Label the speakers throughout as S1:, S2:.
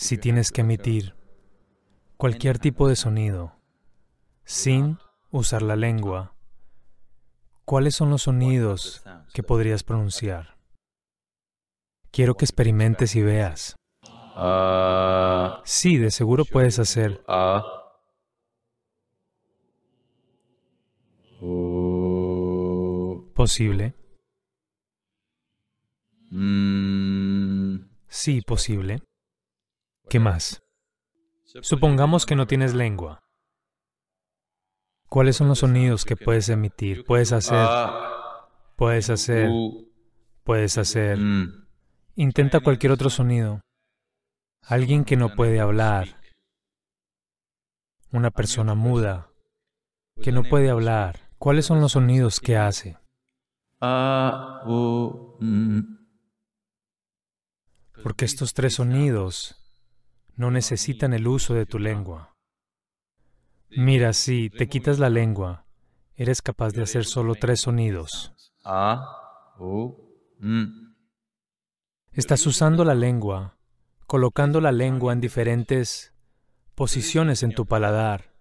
S1: si tienes que emitir cualquier tipo de sonido sin usar la lengua, ¿cuáles son los sonidos que podrías pronunciar? Quiero que experimentes y veas. Sí, de seguro puedes hacer. Posible. Sí, posible. ¿Qué más? Supongamos que no tienes lengua. ¿Cuáles son los sonidos que puedes emitir? Puedes hacer, puedes hacer, puedes hacer. Intenta cualquier otro sonido. Alguien que no puede hablar. Una persona muda que no puede hablar. ¿Cuáles son los sonidos que hace? Porque estos tres sonidos no necesitan el uso de tu lengua. Mira, si te quitas la lengua, eres capaz de hacer solo tres sonidos. Estás usando la lengua, colocando la lengua en diferentes posiciones en tu paladar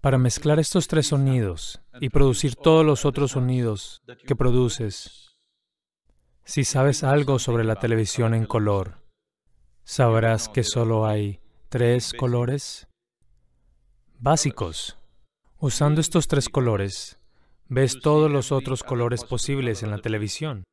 S1: para mezclar estos tres sonidos y producir todos los otros sonidos que produces. Si sabes algo sobre la televisión en color, sabrás que solo hay tres colores básicos. Usando estos tres colores, ves todos los otros colores posibles en la televisión.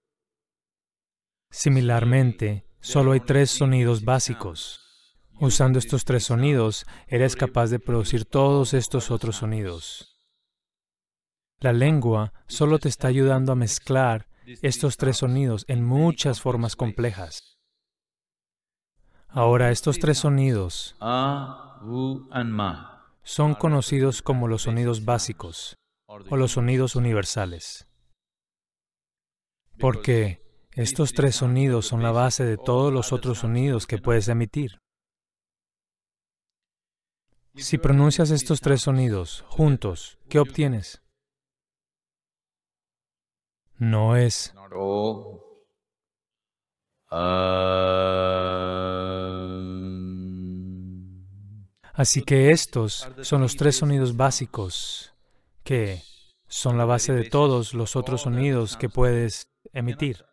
S1: Similarmente, solo hay tres sonidos básicos. Usando estos tres sonidos, eres capaz de producir todos estos otros sonidos. La lengua solo te está ayudando a mezclar estos tres sonidos en muchas formas complejas. Ahora, estos tres sonidos son conocidos como los sonidos básicos o los sonidos universales. Porque estos tres sonidos son la base de todos los otros sonidos que puedes emitir. Si pronuncias estos tres sonidos juntos, ¿qué obtienes? No es Así que estos son los tres sonidos básicos que son la base de todos los otros sonidos que puedes emitir.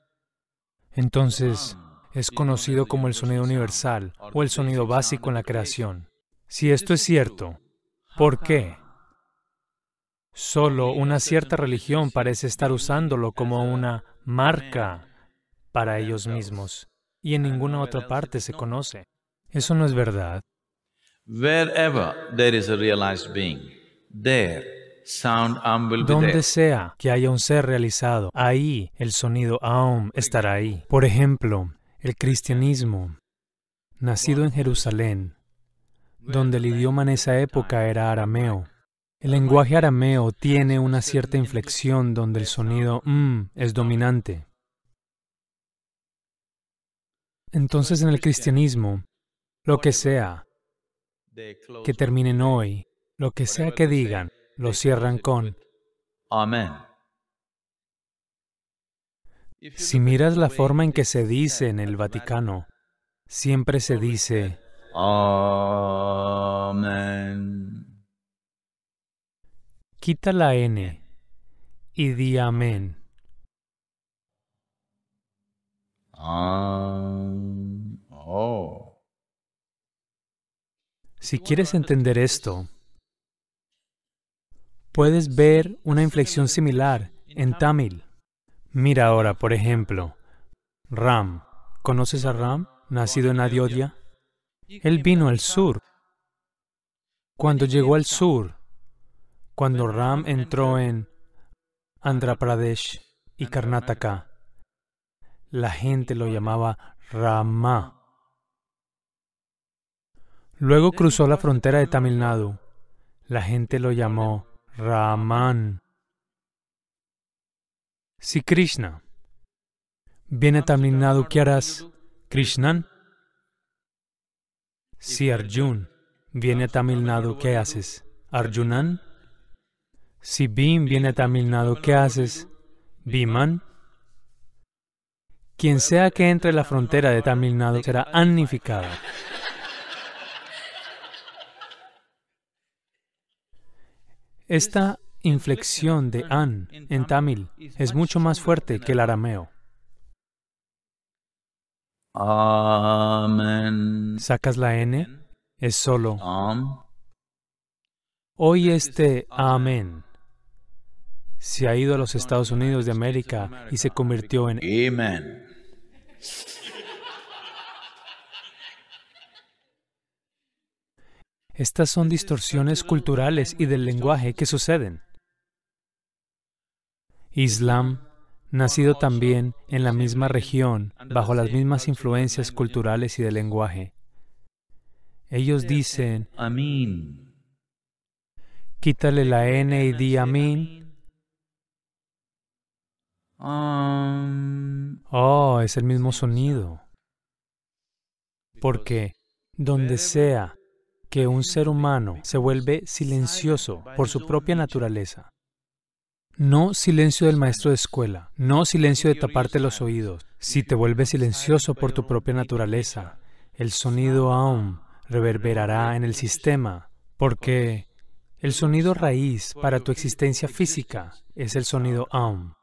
S1: Entonces, es conocido como el sonido universal o el sonido básico en la creación. Si esto es cierto, ¿por qué? Solo una cierta religión parece estar usándolo como una marca para ellos mismos y en ninguna otra parte se conoce. Eso no es verdad.
S2: Wherever there is a realized being, there sound Am will be
S1: Donde
S2: there.
S1: sea que haya un ser realizado, ahí el sonido Aum estará ahí. Por ejemplo, el cristianismo, nacido en Jerusalén, donde el idioma en esa época era arameo. El lenguaje arameo tiene una cierta inflexión donde el sonido M es dominante. Entonces en el cristianismo, lo que sea que terminen hoy, lo que sea que digan, lo cierran con
S2: Amen.
S1: Si miras la forma en que se dice en el Vaticano, siempre se dice,
S2: Amen.
S1: quita la N y di amén.
S2: Am.
S1: Si quieres entender esto, puedes ver una inflexión similar en Tamil. Mira ahora, por ejemplo, Ram. ¿Conoces a Ram, nacido en Ayodhya? Él vino al sur. Cuando llegó al sur, cuando Ram entró en Andhra Pradesh y Karnataka, la gente lo llamaba Rama. Luego cruzó la frontera de Tamil Nadu. La gente lo llamó Raman. Si Krishna viene a Tamil Nadu, ¿qué harás? Krishnan. Si Arjun viene a Tamil Nadu, ¿qué haces? Arjunan. Si Bhim viene a Tamil Nadu, ¿qué haces? Bhiman. Quien sea que entre la frontera de Tamil Nadu será anificado. Esta inflexión de an en tamil es mucho más fuerte que el arameo.
S2: Amen.
S1: Sacas la n, es solo. Hoy este amén se ha ido a los Estados Unidos de América y se convirtió en
S2: Amen.
S1: Estas son distorsiones culturales y del lenguaje que suceden. Islam, nacido también en la misma región, bajo las mismas influencias culturales y de lenguaje. Ellos dicen,
S2: Amin.
S1: quítale la N y di amín.
S2: Am.
S1: Oh, es el mismo sonido. Porque donde sea que un ser humano se vuelve silencioso por su propia naturaleza, no silencio del maestro de escuela, no silencio de taparte los oídos, si te vuelves silencioso por tu propia naturaleza, el sonido aum reverberará en el sistema, porque el sonido raíz para tu existencia física es el sonido aum.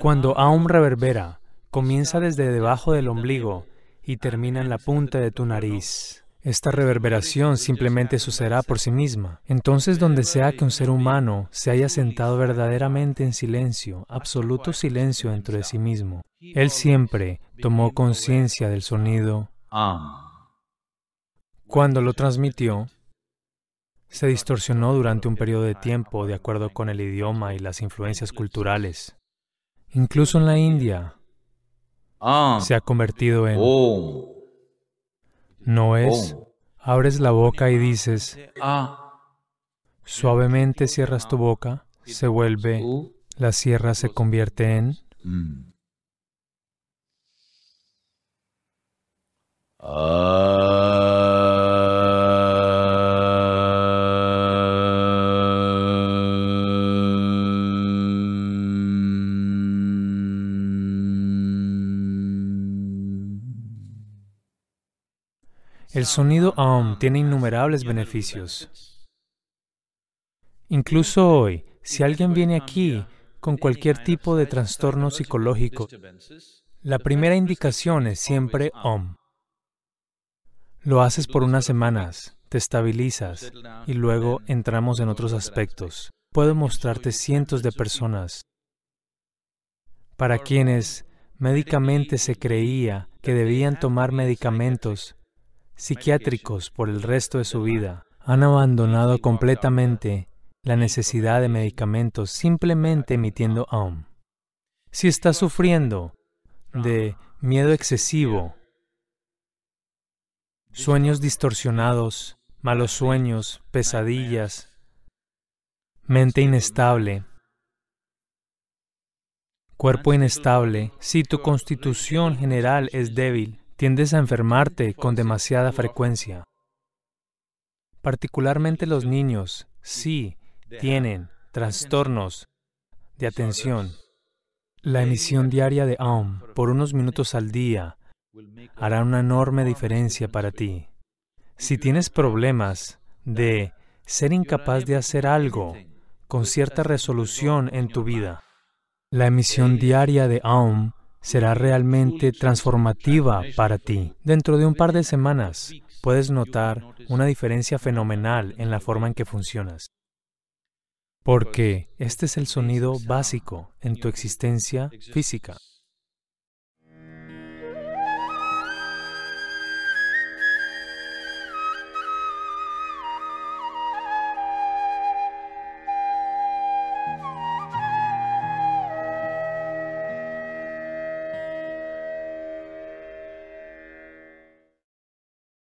S1: Cuando aum reverbera, comienza desde debajo del ombligo y termina en la punta de tu nariz. Esta reverberación simplemente sucederá por sí misma. Entonces, donde sea que un ser humano se haya sentado verdaderamente en silencio, absoluto silencio dentro de sí mismo, él siempre tomó conciencia del sonido. Cuando lo transmitió, se distorsionó durante un periodo de tiempo de acuerdo con el idioma y las influencias culturales. Incluso en la India se ha convertido en
S2: Om.
S1: No es. Abres la boca y dices,
S2: Ah.
S1: suavemente cierras tu boca, se vuelve, la sierra se convierte en.
S2: Mm.
S1: El sonido aum tiene innumerables beneficios. Incluso hoy, si alguien viene aquí con cualquier tipo de trastorno psicológico, la primera indicación es siempre om. Lo haces por unas semanas, te estabilizas y luego entramos en otros aspectos. Puedo mostrarte cientos de personas para quienes médicamente se creía que debían tomar medicamentos psiquiátricos por el resto de su vida. Han abandonado completamente la necesidad de medicamentos simplemente emitiendo aum. Si estás sufriendo de miedo excesivo, sueños distorsionados, malos sueños, pesadillas, mente inestable, cuerpo inestable, si tu constitución general es débil, tiendes a enfermarte con demasiada frecuencia. Particularmente los niños, sí, tienen trastornos de atención. La emisión diaria de Aum por unos minutos al día hará una enorme diferencia para ti. Si tienes problemas de ser incapaz de hacer algo con cierta resolución en tu vida, la emisión diaria de Aum será realmente transformativa para ti. Dentro de un par de semanas puedes notar una diferencia fenomenal en la forma en que funcionas. Porque este es el sonido básico en tu existencia física.